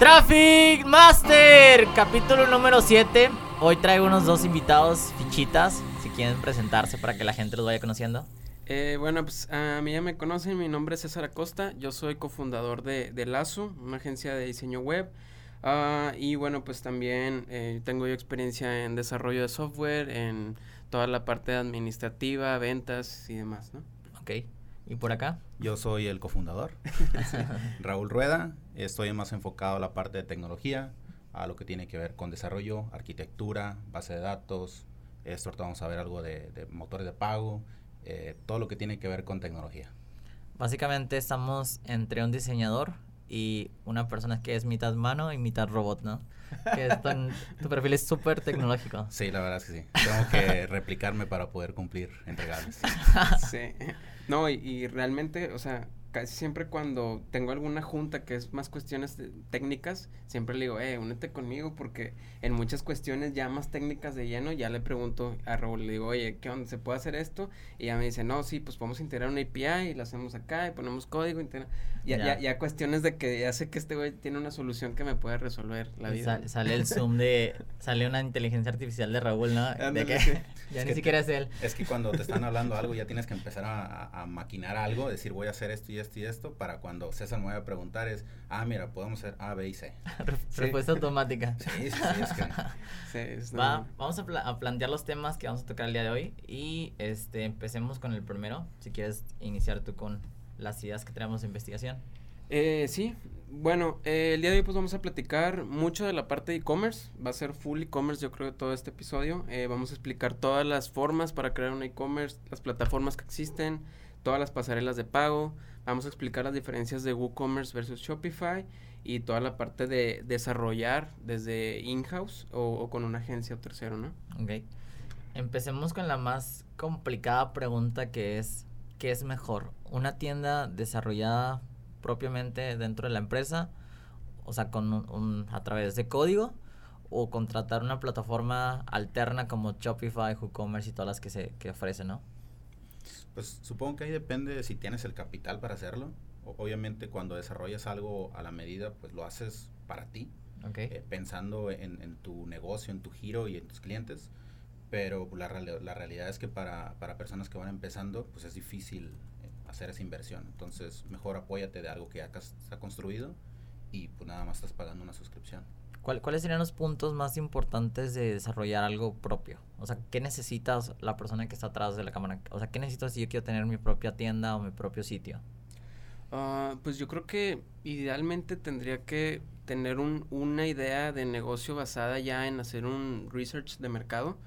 Traffic Master, capítulo número 7. Hoy traigo unos dos invitados, fichitas, si quieren presentarse para que la gente los vaya conociendo. Eh, bueno, pues a mí ya me conocen, mi nombre es César Acosta, yo soy cofundador de, de Lazo, una agencia de diseño web. Ah, y bueno, pues también eh, tengo yo experiencia en desarrollo de software, en toda la parte administrativa, ventas y demás, ¿no? Ok. ¿Y por acá? Yo soy el cofundador, Raúl Rueda. Estoy más enfocado a la parte de tecnología, a lo que tiene que ver con desarrollo, arquitectura, base de datos. Esto ahorita vamos a ver algo de, de motores de pago, eh, todo lo que tiene que ver con tecnología. Básicamente estamos entre un diseñador y una persona que es mitad mano y mitad robot, ¿no? Que es tan- tu perfil es súper tecnológico. Sí, la verdad es que sí. Tengo que replicarme para poder cumplir entregables. Sí. No, y, y realmente, o sea, casi siempre cuando tengo alguna junta que es más cuestiones de- técnicas, siempre le digo, eh, únete conmigo porque en muchas cuestiones ya más técnicas de lleno, ya le pregunto a Raúl, le digo, oye, ¿qué onda? ¿Se puede hacer esto? Y ya me dice, no, sí, pues podemos integrar una API y lo hacemos acá y ponemos código. integra-". Ya, Ya. ya. Ya, cuestiones de que ya sé que este güey tiene una solución que me puede resolver la vida. sale el zoom de... Sale una inteligencia artificial de Raúl, ¿no? De que sí. ya Es ni que- siquiera es él. Es que cuando te están hablando algo ya tienes que empezar a, a- a maquinar algo, decir voy a hacer esto y esto y esto, para cuando César me vaya a preguntar es, ah, mira, podemos hacer A, B y C. Sí. Respuesta automática. Sí, sí, sí, es que... Sí, es Va, normal. vamos a plantear los temas que vamos a tocar el día de hoy y este empecemos con el primero. Si quieres iniciar tú con las ideas que tenemos de investigación. Eh, sí, bueno, eh, el día de hoy pues vamos a platicar mucho de la parte de e-commerce, va a ser full e-commerce yo creo todo este episodio, Eh, vamos a explicar todas las formas para crear un e-commerce, las plataformas que existen, todas las pasarelas de pago, vamos a explicar las diferencias de WooCommerce versus Shopify y toda la parte de desarrollar desde in-house o, con una agencia o tercero, ¿no? Ok. Empecemos con la más complicada pregunta que es, ¿qué es mejor? ¿Una tienda desarrollada propiamente dentro de la empresa? O sea, con un- a través de código o contratar una plataforma alterna como Shopify, WooCommerce y todas las que se que ofrecen, ¿no? Pues supongo que ahí depende de si tienes el capital para hacerlo. O- obviamente cuando desarrollas algo a la medida, pues lo haces para ti, eh, pensando en, en tu negocio, en tu giro y en tus clientes. Pero la, la realidad es que para, para personas que van empezando, pues es difícil eh, hacer esa inversión. Entonces, mejor apóyate de algo que ya cas- está construido y pues nada más estás pagando una suscripción. ¿Cuál- ¿Cuáles serían los puntos más importantes de desarrollar algo propio? O sea, ¿qué necesitas la persona que está atrás de la cámara? O sea, ¿qué necesito si yo quiero tener mi propia tienda o mi propio sitio? Ah, pues yo creo que idealmente tendría que tener un, una idea de negocio basada ya en hacer un research de mercado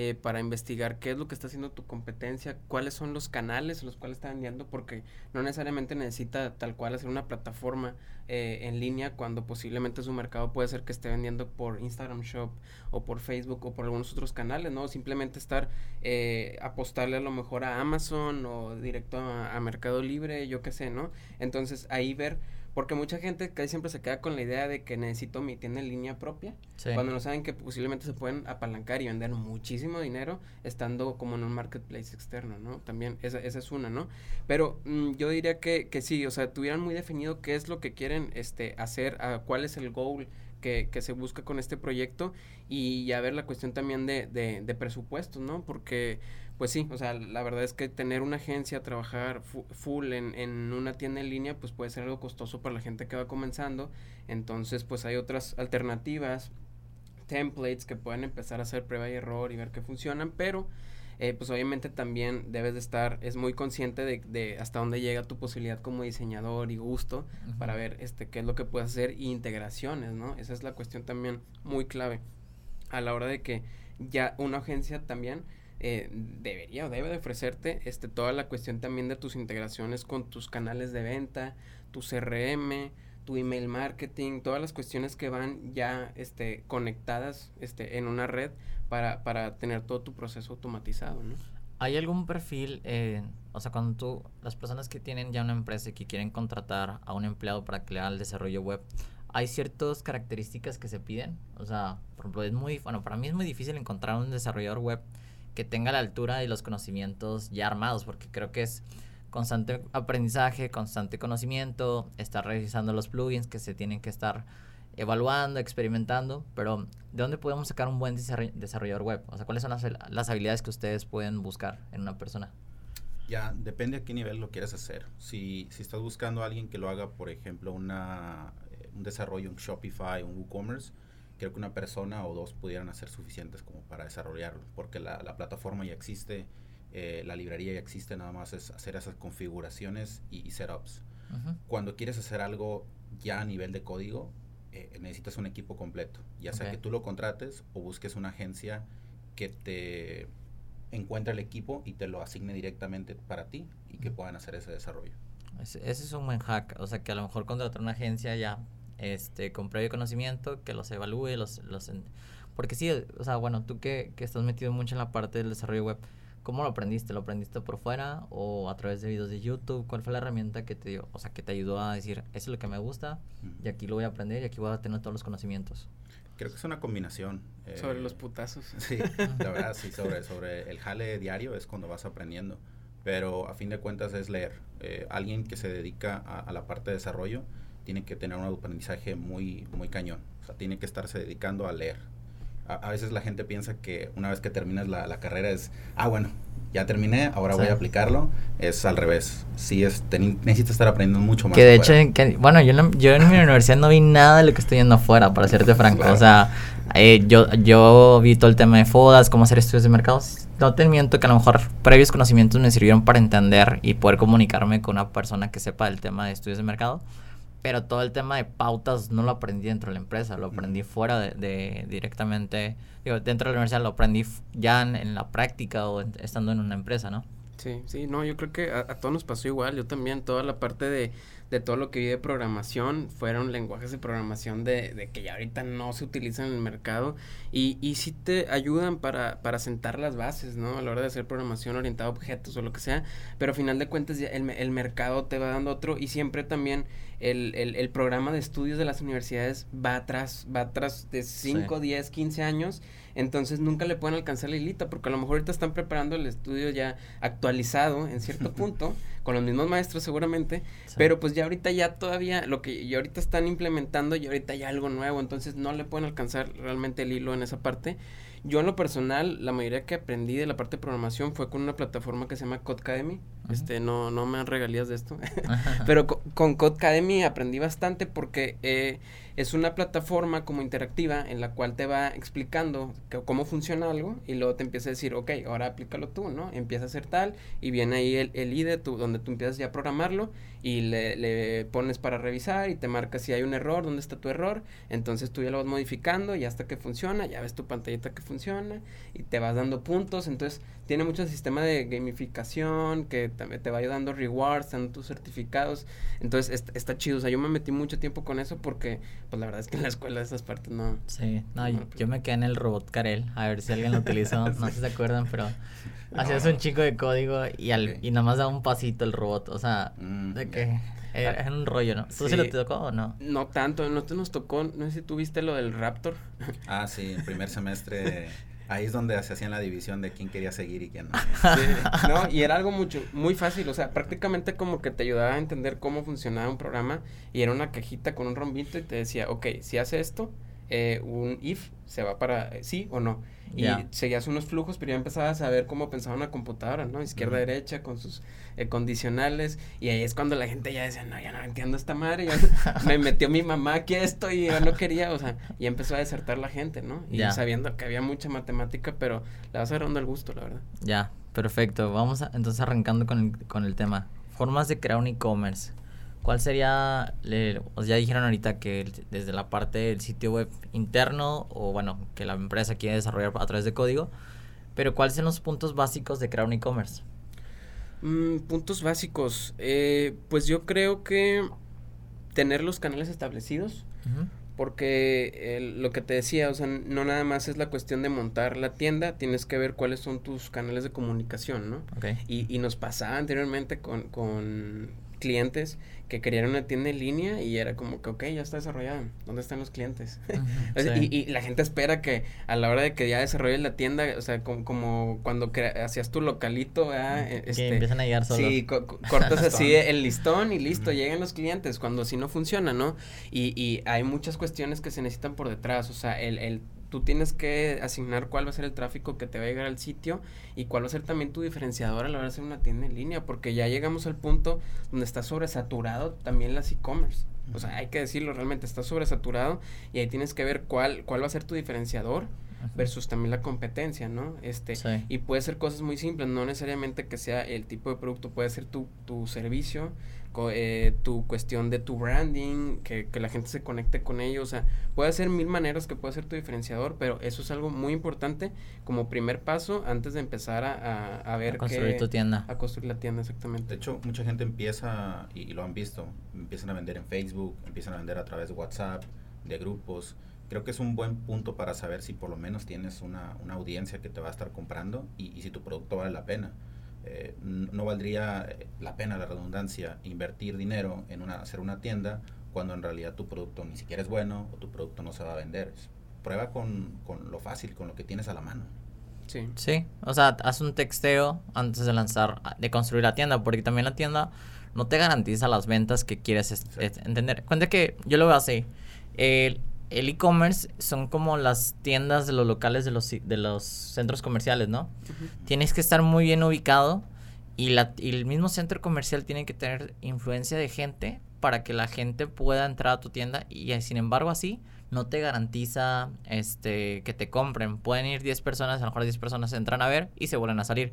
eh, para investigar qué es lo que está haciendo tu competencia, cuáles son los canales los cuales está vendiendo, porque no necesariamente necesita tal cual hacer una plataforma eh, en línea cuando posiblemente su mercado puede ser que esté vendiendo por Instagram Shop o por Facebook o por algunos otros canales, ¿no? Simplemente estar eh, apostarle a lo mejor a Amazon o directo a Mercado Libre, yo qué sé, ¿no? Entonces ahí ver, porque mucha gente casi siempre se queda con la idea de que necesito mi tienda en línea propia, Sí. cuando no saben que posiblemente se pueden apalancar y vender muchísimo dinero estando como en un marketplace externo, ¿no? También esa, esa es una, ¿no? Pero mm, yo diría que, que sí, o sea, tuvieran muy definido qué es lo que quieren este, hacer, ah, cuál es el goal que, que se busca con este proyecto y ya ver la cuestión también de, de, de presupuestos, ¿no? Porque, pues sí, o sea, la verdad es que tener una agencia, trabajar fu- full en, en una tienda en línea, pues puede ser algo costoso para la gente que va comenzando. Entonces, pues hay otras alternativas, templates que pueden empezar a hacer prueba y error y ver que funcionan, pero eh, pues obviamente también debes de estar, es muy consciente de, de hasta dónde llega tu posibilidad como diseñador y gusto para ver este qué es lo que puedes hacer y integraciones, ¿no? Esa es la cuestión también muy clave a la hora de que ya una agencia también eh, debería o debe de ofrecerte este toda la cuestión también de tus integraciones con tus canales de venta, tu CRM, tu email marketing, todas las cuestiones que van ya este conectadas este en una red para, para tener todo tu proceso automatizado, ¿no? ¿Hay algún perfil, eh, o sea, cuando tú, las personas que tienen ya una empresa y que quieren contratar a un empleado para haga el desarrollo web, hay ciertas características que se piden? O sea, por ejemplo, es muy, bueno, para mí es muy difícil encontrar un desarrollador web que tenga la altura y los conocimientos ya armados, porque creo que es constante aprendizaje, constante conocimiento, estar revisando los plugins que se tienen que estar evaluando, experimentando, pero ¿de dónde podemos sacar un buen desarrollador web? O sea, ¿cuáles son las, las habilidades que ustedes pueden buscar en una persona? Ya, depende a qué nivel lo quieres hacer. Si, si estás buscando a alguien que lo haga, por ejemplo, una, eh, un desarrollo, un Shopify, un WooCommerce, creo que una persona o dos pudieran ser suficientes como para desarrollarlo, porque la, la plataforma ya existe, eh, la librería ya existe, nada más es hacer esas configuraciones y, setups. Cuando quieres hacer algo ya a nivel de código, eh, necesitas un equipo completo, ya sea que tú lo contrates o busques una agencia que te encuentre el equipo y te lo asigne directamente para ti y que puedan hacer ese desarrollo. Ese, es un buen hack, o sea que a lo mejor contratar una agencia ya este, con previo conocimiento, que los evalúe, los, los porque sí, o sea, bueno, tú que, que estás metido mucho en la parte del desarrollo web, ¿Cómo lo aprendiste? ¿Lo aprendiste por fuera o a través de videos de YouTube? ¿Cuál fue la herramienta que te dio? O sea, que te ayudó a decir, eso es lo que me gusta y aquí lo voy a aprender y aquí voy a tener todos los conocimientos. Creo que es una combinación. sobre eh, los putazos. Sí, la verdad, sí, sobre, sobre el jale diario es cuando vas aprendiendo. Pero a fin de cuentas es leer. Eh, alguien que se dedica a, la parte de desarrollo tiene que tener un aprendizaje muy, muy cañón. O sea, tiene que estarse dedicando a leer a, veces la gente piensa que una vez que terminas la, la carrera es, ah, bueno, ya terminé, ahora voy a aplicarlo. Es al revés. Sí, es, necesitas estar aprendiendo mucho más. Que de hecho, bueno, yo, yo en mi universidad no vi nada de lo que estoy viendo afuera, para serte franco. O sea, eh, yo, yo vi todo el tema de FODAS, cómo hacer estudios de mercados. No te miento que a lo mejor previos conocimientos me sirvieron para entender y poder comunicarme con una persona que sepa del tema de estudios de mercado pero todo el tema de pautas no lo aprendí dentro de la empresa, lo aprendí fuera de, directamente, digo, dentro de la universidad lo aprendí ya en, la práctica o estando en una empresa, ¿no? Sí, sí, no, yo creo que a, todos nos pasó igual, yo también, toda la parte de, de todo lo que vi de programación fueron lenguajes de programación de, de, que ya ahorita no se utilizan en el mercado y, y sí te ayudan para, para sentar las bases, ¿no? A la hora de hacer programación orientada a objetos o lo que sea, pero al final de cuentas el, el mercado te va dando otro y siempre también el, el, el, programa de estudios de las universidades va atrás, va atrás de 5, 10, 15 años, entonces nunca le pueden alcanzar la hilita, porque a lo mejor ahorita están preparando el estudio ya actualizado en cierto punto, con los mismos maestros seguramente, pero pues ya ahorita ya todavía, lo que ya ahorita están implementando, y ahorita ya algo nuevo, entonces no le pueden alcanzar realmente el hilo en esa parte. Yo en lo personal, la mayoría que aprendí de la parte de programación fue con una plataforma que se llama Codecademy. Este, no, no me dan regalías de esto. Pero con, con Codecademy aprendí bastante porque eh, es una plataforma como interactiva en la cual te va explicando cómo funciona algo y luego te empieza a decir, ok, ahora aplícalo tú, ¿no? Empieza a hacer tal y viene ahí el, el IDE tú, donde tú empiezas ya a programarlo y le, le, pones para revisar y te marca si hay un error, dónde está tu error. Entonces tú ya lo vas modificando y hasta que funciona, ya ves tu pantallita que funciona y te vas dando puntos. Entonces tiene mucho sistema de gamificación que también te va ayudando rewards, dando tus certificados. Entonces está, chido. O sea, yo me metí mucho tiempo con eso porque, pues la verdad es que en la escuela esas partes no. Sí, no, yo, me quedé en el robot Karel. A ver si alguien lo utilizó. No sé si se acuerdan, pero hacías un chico de código y, al, y nomás daba un pasito el robot. O sea, mm, de que. Era, un rollo, ¿no? ¿Tú se lo te tocó o no? No tanto, no te nos tocó, no sé si tú viste lo del Raptor. Ah, sí, el primer semestre Ahí es donde se hacían la división de quién quería seguir y quién no. Sí, no, y era algo mucho, muy fácil, o sea, prácticamente como que te ayudaba a entender cómo funcionaba un programa y era una cajita con un rombito y te decía, ok, si hace esto, eh, un if se va para eh, sí o no. Y seguías unos flujos, pero ya empezabas a ver cómo pensaba una computadora, ¿no? Izquierda, derecha, con sus eh, condicionales. Y ahí es cuando la gente ya decía, no, ya no entiendo esta madre. Ya me metió mi mamá aquí esto y yo no quería, o sea, y empezó a desertar la gente, ¿no? Y sabiendo que había mucha matemática, pero le vas agarrando el gusto, la verdad. Ya, perfecto. Vamos a, entonces arrancando con el, con el tema. Formas de crear un e-commerce. ¿Cuál sería, le, ya dijeron ahorita que desde la parte del sitio web interno o bueno, que la empresa quiere desarrollar a través de código, pero cuáles son los puntos básicos de crear un e-commerce? Mm, puntos básicos, eh, pues yo creo que tener los canales establecidos, porque lo que te decía, o sea, no nada más es la cuestión de montar la tienda, tienes que ver cuáles son tus canales de comunicación, ¿no? Y, y nos pasaba anteriormente con, con clientes que querían una tienda en línea y era como que, ok, ya está desarrollada, ¿dónde están los clientes? y, y, la gente espera que a la hora de que ya desarrolles la tienda, o sea, como, como cuando hacías tu localito, ¿eh? este, empiezan a llegar solos. Sí, cortas así el listón y listo, llegan los clientes, cuando así no funciona, ¿no? Y, y hay muchas cuestiones que se necesitan por detrás, o sea, el, el tú tienes que asignar cuál va a ser el tráfico que te va a llegar al sitio y cuál va a ser también tu diferenciador a la hora de hacer una tienda en línea, porque ya llegamos al punto donde está sobresaturado también las e-commerce. O sea, hay que decirlo, realmente está sobresaturado y ahí tienes que ver cuál, cuál va a ser tu diferenciador versus también la competencia, ¿no? Este, y puede ser cosas muy simples, no necesariamente que sea el tipo de producto, puede ser tu, tu servicio, eh, tu cuestión de tu branding, que, que, la gente se conecte con ello, o sea, puede ser mil maneras que puede ser tu diferenciador, pero eso es algo muy importante como primer paso antes de empezar a, a, ver... A construir tu tienda. A construir la tienda, exactamente. De hecho, mucha gente empieza, y, lo han visto, empiezan a vender en Facebook, empiezan a vender a través de WhatsApp, de grupos. Creo que es un buen punto para saber si por lo menos tienes una, una audiencia que te va a estar comprando y, y si tu producto vale la pena eh, no valdría eh, la pena la redundancia invertir dinero en una, hacer una tienda cuando en realidad tu producto ni siquiera es bueno o tu producto no se va a vender. Prueba con, con lo fácil, con lo que tienes a la mano. Sí. Sí, o sea, haz un texteo antes de lanzar, de construir la tienda, porque también la tienda no te garantiza las ventas que quieres entender. Cuenta que yo lo veo así. El, el e-commerce son como las tiendas de los locales de los, de los centros comerciales, ¿no? Tienes que estar muy bien ubicado y, la, y el mismo centro comercial tiene que tener influencia de gente para que la gente pueda entrar a tu tienda y sin embargo así no te garantiza este que te compren. Pueden ir 10 personas, a lo mejor 10 personas entran a ver y se vuelven a salir.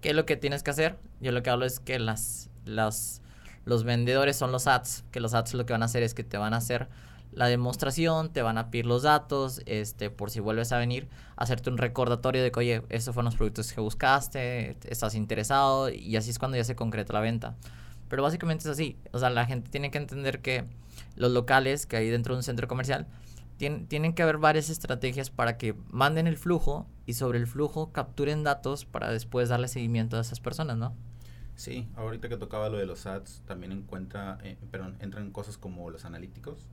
¿Qué es lo que tienes que hacer? Yo lo que hablo es que las, las, los vendedores son los ads, que los ads lo que van a hacer es que te van a hacer la demostración, te van a pedir los datos, este, por si vuelves a venir, hacerte un recordatorio de que, oye, estos fueron los productos que buscaste, estás interesado, y así es cuando ya se concreta la venta. Pero básicamente es así, o sea, la gente tiene que entender que los locales que hay dentro de un centro comercial, tienen, tienen que haber varias estrategias para que manden el flujo y sobre el flujo capturen datos para después darle seguimiento a esas personas, ¿no? Sí, ahorita que tocaba lo de los ads, también encuentra, eh, perdón, entran cosas como los analíticos,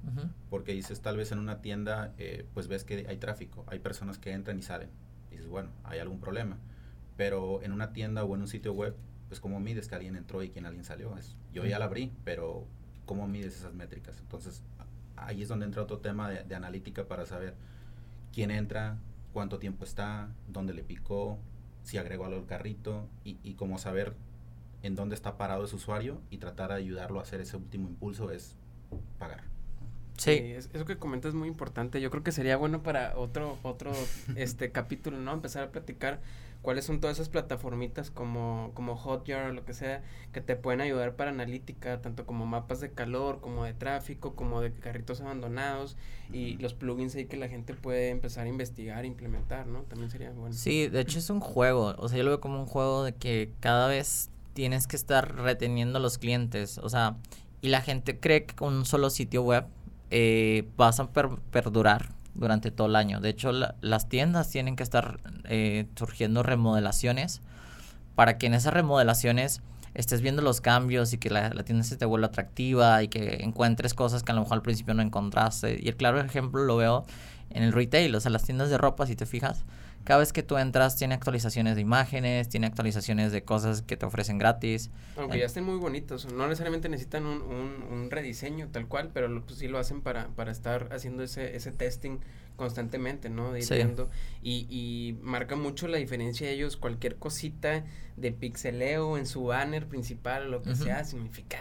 porque dices, tal vez en una tienda, eh, pues ves que hay tráfico, hay personas que entran y salen, y dices, bueno, hay algún problema, pero en una tienda o en un sitio web, pues cómo mides que alguien entró y quién alguien salió, es, yo ya la abrí, pero cómo mides esas métricas, entonces ahí es donde entra otro tema de, analítica para saber quién entra, cuánto tiempo está, dónde le picó, si agregó algo al carrito y, y cómo saber en dónde está parado ese usuario y tratar de ayudarlo a hacer ese último impulso es pagar. Sí. eso que comentas es muy importante. Yo creo que sería bueno para otro otro este capítulo, ¿no? Empezar a platicar cuáles son todas esas plataformitas como, como Hotjar o lo que sea, que te pueden ayudar para analítica, tanto como mapas de calor, como de tráfico, como de carritos abandonados y los plugins ahí que la gente puede empezar a investigar, e implementar, ¿no? También sería bueno. Sí, de hecho es un juego, o sea, yo lo veo como un juego de que cada vez tienes que estar reteniendo los clientes. O sea, y la gente cree que con un solo sitio web eh, vas a perdurar durante todo el año. De hecho, las tiendas tienen que estar eh, surgiendo remodelaciones para que en esas remodelaciones estés viendo los cambios y que la, la, tienda se te vuelva atractiva y que encuentres cosas que a lo mejor al principio no encontraste. Y el claro ejemplo lo veo en el retail, o sea, las tiendas de ropa, si te fijas, cada vez que tú entras tiene actualizaciones de imágenes, tiene actualizaciones de cosas que te ofrecen gratis. Aunque ya estén muy bonitos, no necesariamente necesitan un, un, rediseño tal cual, pero pues, sí lo hacen para, para estar haciendo ese, ese testing constantemente, ¿no? De y, y marca mucho la diferencia de ellos, cualquier cosita de pixeleo en su banner principal lo que sea, significa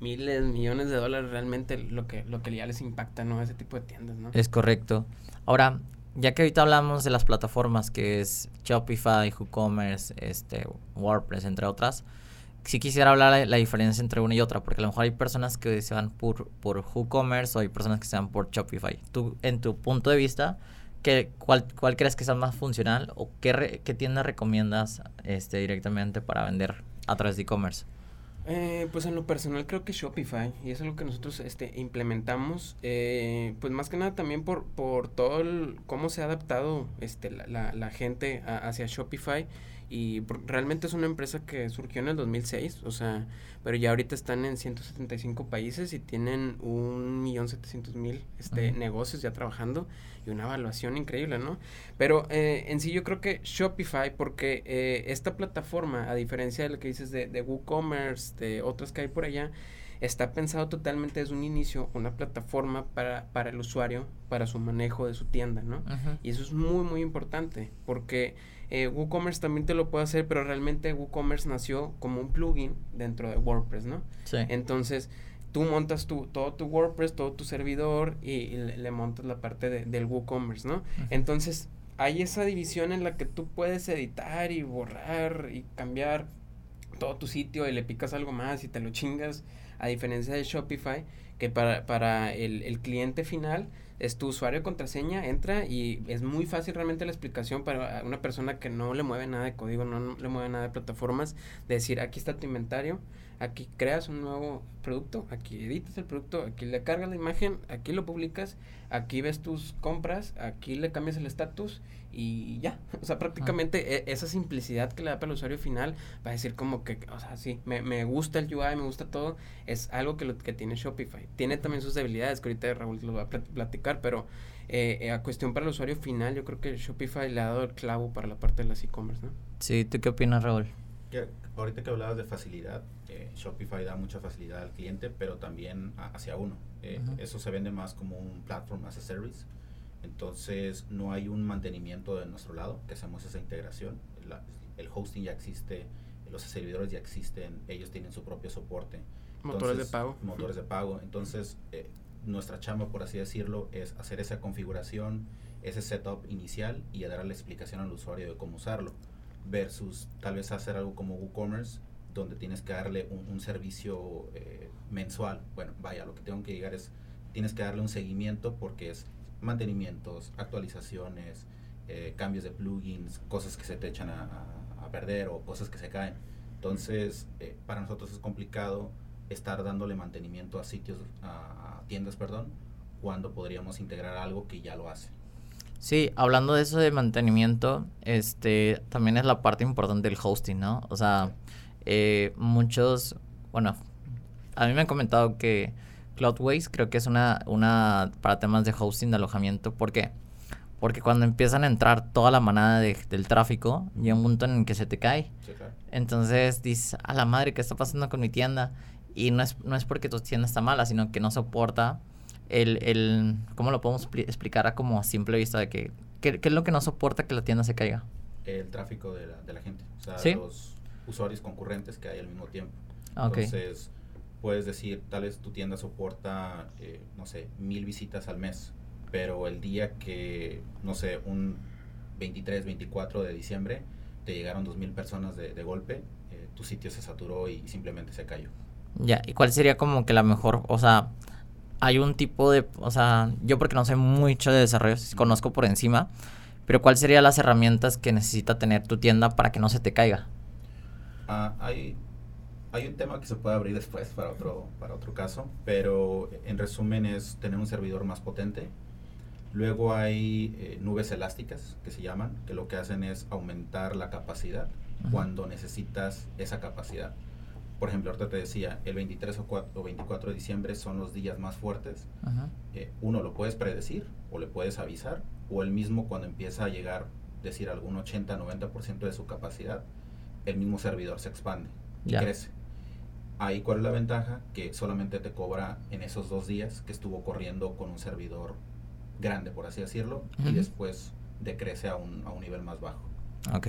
miles, millones de dólares realmente lo que, lo que ya les impacta, ¿no? Ese tipo de tiendas, ¿no? Es correcto. Ahora, ya que ahorita hablamos de las plataformas que es Shopify, WooCommerce, este, WordPress, entre otras, sí quisiera hablar de la diferencia entre una y otra, porque a lo mejor hay personas que se van por, por WooCommerce o hay personas que se van por Shopify. Tú, en tu punto de vista, ¿qué, cuál, ¿cuál crees que sea más funcional o qué, qué tienda recomiendas este, directamente para vender a través de e-commerce? Eh, pues en lo personal creo que Shopify y es lo que nosotros este, implementamos eh, pues más que nada también por, por todo cómo se ha adaptado este, la, la, gente hacia Shopify Y realmente es una empresa que surgió en el 2006, o sea, pero ya ahorita están en 175 países y tienen un millón setecientos mil este, negocios ya trabajando y una evaluación increíble, ¿no? Pero eh, en sí yo creo que Shopify, porque eh, esta plataforma, a diferencia de lo que dices de, de WooCommerce, de otras que hay por allá, está pensado totalmente desde un inicio una plataforma para, para el usuario, para su manejo de su tienda, ¿no? Y eso es muy, muy importante porque eh, WooCommerce también te lo puede hacer, pero realmente WooCommerce nació como un plugin dentro de WordPress, ¿no? Sí. Entonces, tú montas tu, todo tu WordPress, todo tu servidor y, le, montas la parte de, del WooCommerce, ¿no? Entonces, hay esa división en la que tú puedes editar y borrar y cambiar todo tu sitio y le picas algo más y te lo chingas a diferencia de Shopify, que para, para el, el cliente final es tu usuario contraseña, entra y es muy fácil realmente la explicación para una persona que no le mueve nada de código, no, le mueve nada de plataformas, de decir aquí está tu inventario, aquí creas un nuevo producto, aquí editas el producto, aquí le cargas la imagen, aquí lo publicas, aquí ves tus compras, aquí le cambias el estatus y ya. O sea, prácticamente e, esa simplicidad que le da para el usuario final va a decir como que, o sea, sí, me, me gusta el UI, me gusta todo, es algo que, lo, que tiene Shopify. Tiene también sus debilidades, que ahorita Raúl lo va a platicar, pero eh, eh, a cuestión para el usuario final, yo creo que Shopify le ha dado el clavo para la parte de las e-commerce, ¿no? Sí, ¿tú qué opinas, Raúl? Que, ahorita que hablabas de facilidad, eh, Shopify da mucha facilidad al cliente, pero también hacia uno. Eso se vende más como un platform as a service entonces no hay un mantenimiento de nuestro lado, que hacemos esa integración. el hosting ya existe, los servidores ya existen, ellos tienen su propio soporte. motores de pago. Motores de pago. Entonces, eh, nuestra chamba, por así decirlo, es hacer esa configuración, ese setup inicial y dar la explicación al usuario de cómo usarlo. Versus tal vez hacer algo como WooCommerce, donde tienes que darle un, servicio eh, mensual. Bueno, vaya, lo que tengo que llegar es, tienes que darle un seguimiento porque es mantenimientos, actualizaciones, eh, cambios de plugins, cosas que se te echan a, perder o cosas que se caen. Entonces, eh, para nosotros es complicado estar dándole mantenimiento a sitios, a, tiendas, perdón, cuando podríamos integrar algo que ya lo hace. Sí, hablando de eso de mantenimiento, este, también es la parte importante del hosting, ¿no? O sea, eh, muchos, bueno, a mí me han comentado que Cloudways creo que es una, una para temas de hosting, de alojamiento. ¿Por qué? Porque cuando empiezan a entrar toda la manada del tráfico, llega un punto en el que se te cae. Entonces dices, a la madre, ¿qué está pasando con mi tienda? Y no es, no es porque tu tienda está mala, sino que no soporta el, el ¿cómo lo podemos explicar a como a simple vista de que, ¿qué, es lo que no soporta que la tienda se caiga? El tráfico de la, de la gente, o sea, los usuarios concurrentes que hay al mismo tiempo. Entonces, puedes decir, tal vez tu tienda soporta, eh, no sé, mil visitas al mes, pero el día que, no sé, un 23, 24 de diciembre, te llegaron dos mil personas de, golpe, eh, tu sitio se saturó y simplemente se cayó. Ya, ¿y cuál sería como que la mejor, o sea, hay un tipo de, o sea, yo porque no sé mucho de desarrollo, conozco por encima, pero ¿cuál serían las herramientas que necesita tener tu tienda para que no se te caiga? Ah, hay hay un tema que se puede abrir después para otro, para otro caso, pero en resumen es tener un servidor más potente. Luego hay eh, nubes elásticas que se llaman, que lo que hacen es aumentar la capacidad cuando necesitas esa capacidad. Por ejemplo, ahorita te decía, el 23 o, 24 de diciembre son los días más fuertes. Eh, uno lo puedes predecir o le puedes avisar, o el mismo cuando empieza a llegar, decir, algún 80-90% de su capacidad, el mismo servidor se expande y crece. Ahí cuál es la ventaja, que solamente te cobra en esos dos días que estuvo corriendo con un servidor grande, por así decirlo, y después decrece a un, a un nivel más bajo.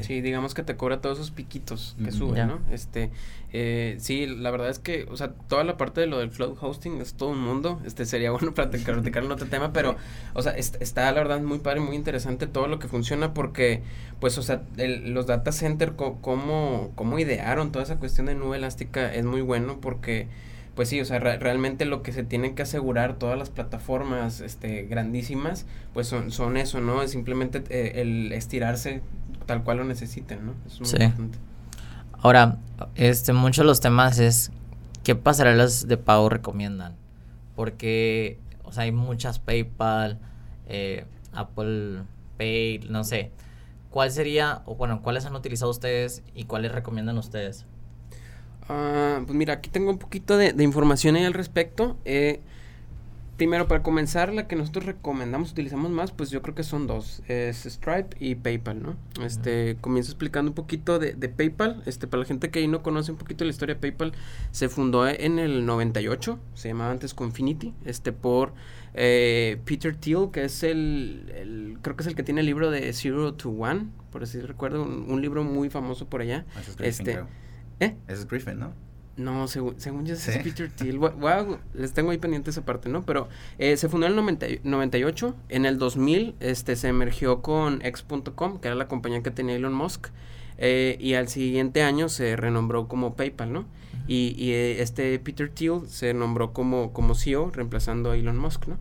Sí, digamos que te cobra todos esos piquitos que suben, ¿no? Este, eh, sí, la verdad es que, o sea, toda la parte de lo del cloud hosting es todo un mundo. Este sería bueno para platicar en otro tema, pero, o sea, está la verdad muy padre, muy interesante todo lo que funciona porque, pues, o sea, los data center, cómo, cómo idearon toda esa cuestión de nube elástica es muy bueno porque pues sí, o sea, realmente lo que se tienen que asegurar todas las plataformas este, grandísimas, pues son, son eso, ¿no? Es simplemente eh, el estirarse tal cual lo necesiten, ¿no? Es muy importante. Ahora, este, muchos de los temas es qué pasarelas de pago recomiendan. Porque, o sea, hay muchas PayPal, eh, Apple Pay, no sé. ¿cuál sería, o bueno, cuáles han utilizado ustedes y cuáles recomiendan ustedes? Ah, pues mira, aquí tengo un poquito de, de información ahí al respecto. Eh, primero, para comenzar, la que nosotros recomendamos, utilizamos más, pues yo creo que son dos, es Stripe y PayPal, ¿no? Este, comienzo explicando un poquito de, de, PayPal, este, para la gente que ahí no conoce un poquito la historia de PayPal, se fundó en el 98, se llamaba antes Confinity, este, por eh, Peter Thiel, que es el, el, creo que es el que tiene el libro de Zero to One, por así recuerdo, un, un libro muy famoso por allá. Ah, es Griffin, este, creo. ¿eh? Es Griffin, ¿no? No, según, según yo ¿Sí? es Peter Thiel. Wow, les tengo ahí pendiente esa parte, ¿no? Pero eh, se fundó en el 90, 98. En el 2000 este, se emergió con X.com, que era la compañía que tenía Elon Musk. Eh, y al siguiente año se renombró como PayPal, ¿no? Y, y eh, este Peter Thiel se nombró como, como CEO, reemplazando a Elon Musk, ¿no?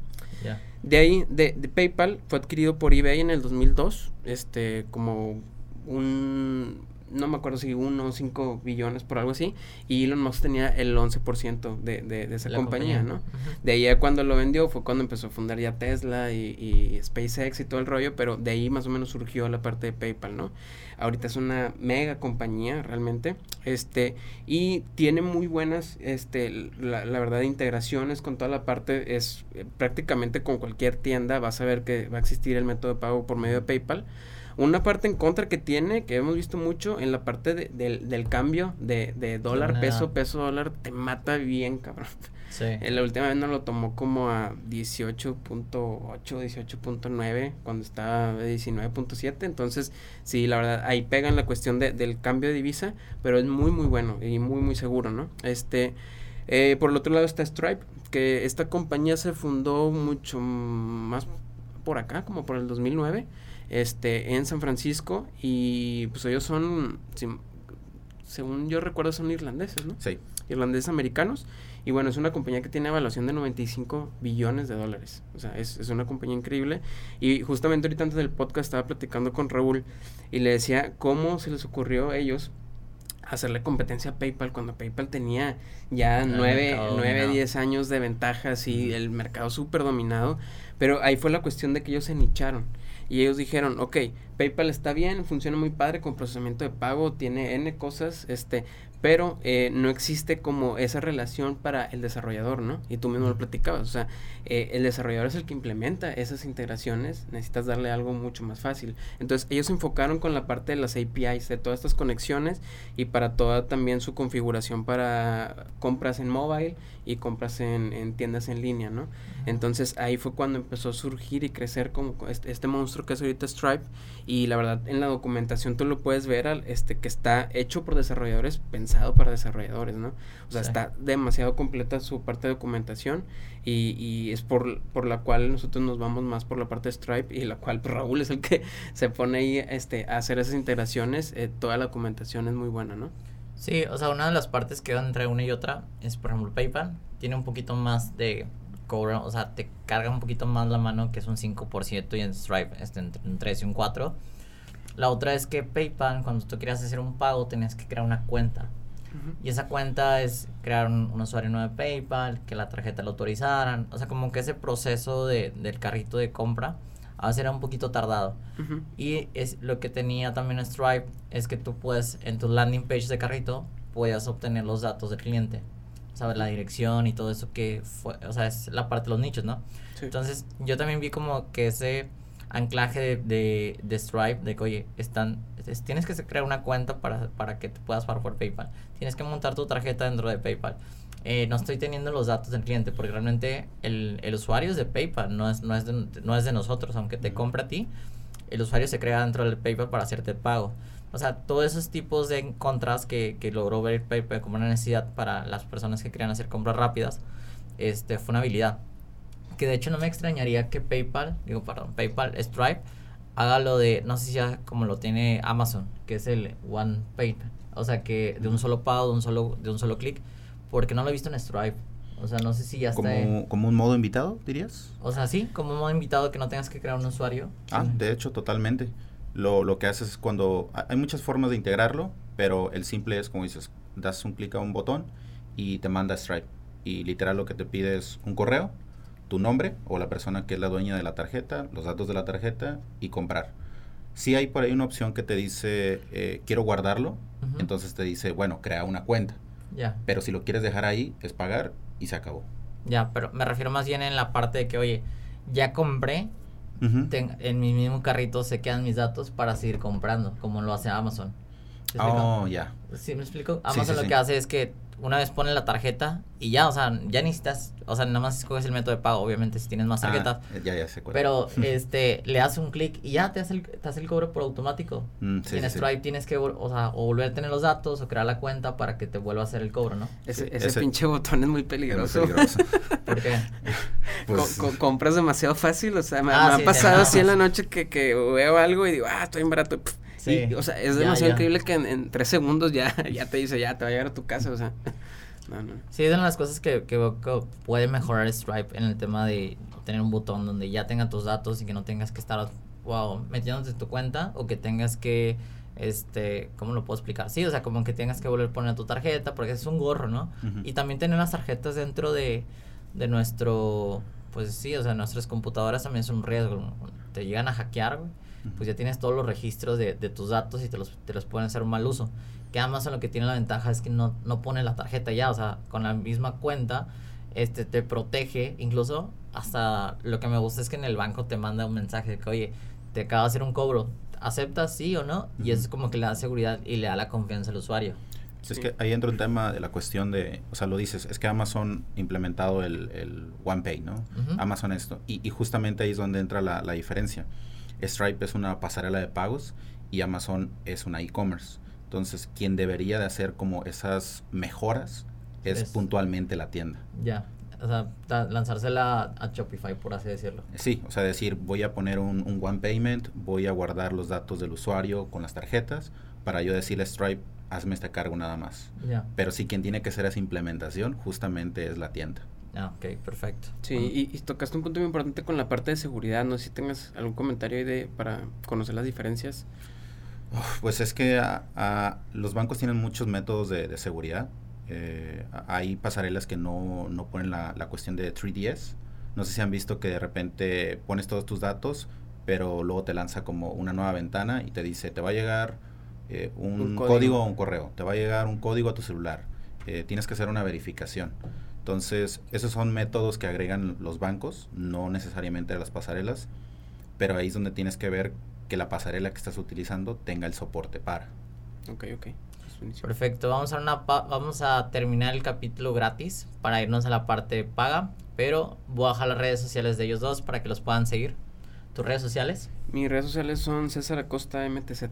De ahí, de, de PayPal, fue adquirido por eBay en el 2002, este, como un, no me acuerdo si uno o cinco billones por algo así, y Elon Musk tenía el 11% de, de, de esa La compañía, ¿no? De ahí a cuando lo vendió fue cuando empezó a fundar ya Tesla y, y SpaceX y todo el rollo, pero de ahí más o menos surgió la parte de PayPal, ¿no? Ahorita es una mega compañía realmente, este, y tiene muy buenas, este, la, la verdad, integraciones con toda la parte, es eh, prácticamente con cualquier tienda vas a ver que va a existir el método de pago por medio de PayPal. Una parte en contra que tiene, que hemos visto mucho en la parte de- del, del cambio de, de dólar, peso, peso, dólar, te mata bien, cabrón. Sí. Eh, La última vez nos lo tomó como a 18.8, 18.9, cuando estaba a 19.7. Entonces, sí, la verdad, ahí pegan la cuestión de- del cambio de divisa, pero es muy, muy bueno y muy, muy seguro, ¿no? Este, eh, por el otro lado está Stripe, que esta compañía se fundó mucho más por acá, como por el 2009, este, en San Francisco, y pues ellos son, según yo recuerdo, son irlandeses, ¿no? Sí. irlandeses americanos. Y bueno, es una compañía que tiene evaluación de 95 billones de dólares. O sea, es, es una compañía increíble. Y justamente ahorita antes del podcast estaba platicando con Raúl y le decía cómo se les ocurrió a ellos hacerle competencia a PayPal cuando PayPal tenía ya El 9, mercado 9, dominado. 10 años de ventajas y el mercado súper dominado. Pero ahí fue la cuestión de que ellos se nicharon. Y ellos dijeron, ok, PayPal está bien, funciona muy padre con procesamiento de pago, tiene N cosas, este, pero eh, no existe como esa relación para el desarrollador, ¿no? Y tú mismo lo platicabas, o sea, eh, el desarrollador es el que implementa esas integraciones, necesitas darle algo mucho más fácil. Entonces, ellos se enfocaron con la parte de las APIs, de todas estas conexiones y para toda también su configuración para compras en mobile y compras en, en tiendas en línea, ¿no? Entonces ahí fue cuando empezó a surgir y crecer como co- este, este monstruo que es ahorita Stripe y la verdad en la documentación tú lo puedes ver al, este que está hecho por desarrolladores pensado para desarrolladores, ¿no? O sea, Sí. está demasiado completa su parte de documentación y, y es por, por la cual nosotros nos vamos más por la parte de Stripe y la cual pues, Raúl es el que se pone ahí este, a hacer esas integraciones, eh, toda la documentación es muy buena, ¿no? Sí, o sea, una de las partes que van entre una y otra es, por ejemplo, PayPal. Tiene un poquito más de cobro, o sea, te carga un poquito más la mano, que es un 5%, y en Stripe este, entre un 3 y un 4. La otra es que PayPal, cuando tú querías hacer un pago, tenías que crear una cuenta. Y esa cuenta es crear un, un usuario nuevo de PayPal, que la tarjeta lo autorizaran. O sea, como que ese proceso de, del carrito de compra a veces era un poquito tardado. Y es lo que tenía también Stripe es que tú puedes en tu landing page de carrito puedes obtener los datos del cliente, sabes la dirección y todo eso que fue, o sea, es la parte de los nichos, ¿no? Sí. Entonces, yo también vi como que ese anclaje de, de, de Stripe de que, oye, están es- tienes que crear una cuenta para, para que te puedas pagar por PayPal. Tienes que montar tu tarjeta dentro de PayPal. Eh, no estoy teniendo los datos del cliente porque realmente el, el usuario es de PayPal, no es, no, es de, no es de nosotros, aunque te Ujú. compre a ti el usuario se crea dentro del PayPal para hacerte pago. O sea, todos esos tipos de contras que, que logró ver PayPal como una necesidad para las personas que querían hacer compras rápidas, este, fue una habilidad. Que de hecho no me extrañaría que PayPal, digo, perdón, PayPal, Stripe, haga lo de, no sé si ya como lo tiene Amazon, que es el One Pay. O sea, que de un solo pago, de un solo, de un solo clic, porque no lo he visto en Stripe. O sea, no sé si ya está... en- Como, un modo invitado, dirías. o sea, sí, como un modo invitado que no tengas que crear un usuario. Ah, de hecho, totalmente. Lo, lo que haces es cuando... ha- Hay muchas formas de integrarlo, pero el simple es, como dices, das un clic a un botón y te manda Stripe. Y literal lo que te pide es un correo, tu nombre o la persona que es la dueña de la tarjeta, los datos de la tarjeta y comprar. Sí hay por ahí una opción que te dice, eh, quiero guardarlo, entonces te dice, bueno, crea una cuenta. Ya, Pero si lo quieres dejar ahí, es pagar y se acabó. ya, pero me refiero más bien en la parte de que, oye, ya compré, ten- en mi mismo carrito se quedan mis datos para seguir comprando, como lo hace Amazon. Oh, ya. ¿Sí me explico? Amazon sí, lo sí. que hace es que una vez pone la tarjeta y ya, o sea, ya necesitas, o sea, nada más escoges el método de pago, obviamente, si tienes más tarjetas. Ah, ya, ya sé cuál. Pero este, le das un clic y ya te hace, el, te hace el cobro por automático. Mm, sí, y en sí, sí. Stripe tienes que, o sea, o volver a tener los datos o crear la cuenta para que te vuelva a hacer el cobro, ¿no? Ese, Sí, ese ese- pinche botón es muy Es muy peligroso. peligroso. Porque, Pues, Co- co- compras demasiado fácil, o sea, me, Ah, me sí, ha pasado así en la noche que, que veo algo y digo, ah, estoy en barato. pf, Sí. Y, o sea, es Ya, demasiado ya. increíble que en, en tres segundos ya, ya te dice, ya te va a llegar a tu casa, o sea. No, no. sí, es una de las cosas que, que puede mejorar Stripe en el tema de tener un botón donde ya tenga tus datos y que no tengas que estar, wow, metiéndote en tu cuenta o que tengas que, este, ¿cómo lo puedo explicar? Sí, o sea, como que tengas que volver a poner tu tarjeta porque es un gorro, ¿no? Y también tener las tarjetas dentro de, de nuestro, pues sí, o sea, nuestras computadoras también es un riesgo. Te llegan a hackear, güey, pues ya tienes todos los registros de, de tus datos y te los, te los pueden hacer un mal uso. Que Amazon lo que tiene la ventaja es que no, no pone la tarjeta ya, o sea, con la misma cuenta, este te protege, incluso hasta lo que me gusta es que en el banco te manda un mensaje de que, oye, te acaba de hacer un cobro, ¿aceptas sí o no? Y eso es como que le da seguridad y le da la confianza al usuario. Es que ahí entra un tema de la cuestión de, o sea, lo dices, es que Amazon ha implementado el, el OnePay, ¿no? Amazon esto. Y, y justamente ahí es donde entra la, la diferencia. Stripe es una pasarela de pagos y Amazon es una e-commerce. Entonces, quien debería de hacer como esas mejoras es, Es- puntualmente la tienda. Ya, o sea, lanzársela a Shopify, por así decirlo. Sí, o sea, decir, voy a poner un, un One Payment, voy a guardar los datos del usuario con las tarjetas para yo decirle a Stripe, hazme este cargo nada más. Ya, Pero sí, quien tiene que hacer esa implementación justamente es la tienda. Ah, ok, perfecto. Sí, y, y tocaste un punto muy importante con la parte de seguridad, no sé si tengas algún comentario ahí de, para conocer las diferencias. Uf, Pues es que a- a- los bancos tienen muchos métodos de, de seguridad. Eh, a- hay pasarelas que no, no ponen la, la cuestión de 3DS. No sé si han visto que de repente pones todos tus datos, pero luego te lanza como una nueva ventana y te dice, te va a llegar eh, un, Un código. código. o un correo, te va a llegar un código a tu celular. Eh, tienes que hacer una verificación. Entonces, esos son métodos que agregan los bancos, no necesariamente las pasarelas, pero ahí es donde tienes que ver que la pasarela que estás utilizando tenga el soporte para. Ok, ok. Perfecto, vamos a, una pa- vamos a terminar el capítulo gratis para irnos a la parte paga, pero voy a dejar las redes sociales de ellos dos para que los puedan seguir. Tus redes sociales Mis redes sociales son César Acosta MTZ.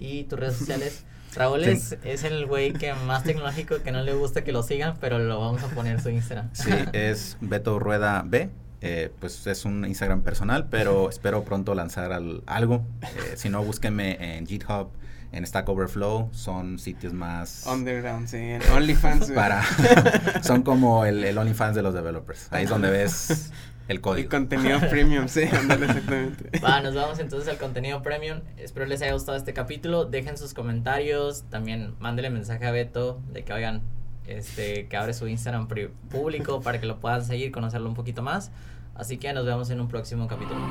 y tus redes sociales. Raúl es, es el güey que más tecnológico que no le gusta que lo sigan, pero lo vamos a poner en su Instagram. Sí, es Beto Rueda B. eh, pues es un Instagram personal, pero espero pronto lanzar al- algo. Eh, si no, búsquenme en GitHub, en Stack Overflow. Son sitios más Underground, sí. en OnlyFans. para... son como el, el OnlyFans de los developers. Ahí es donde ves el El código. contenido premium, sí, ándale, exactamente. Va, nos vamos entonces al contenido premium. Espero les haya gustado este capítulo. Dejen sus comentarios. También mándele mensaje a Beto de que oigan, este, que abre su Instagram público para que lo puedan seguir, conocerlo un poquito más. Así que nos vemos en un próximo capítulo.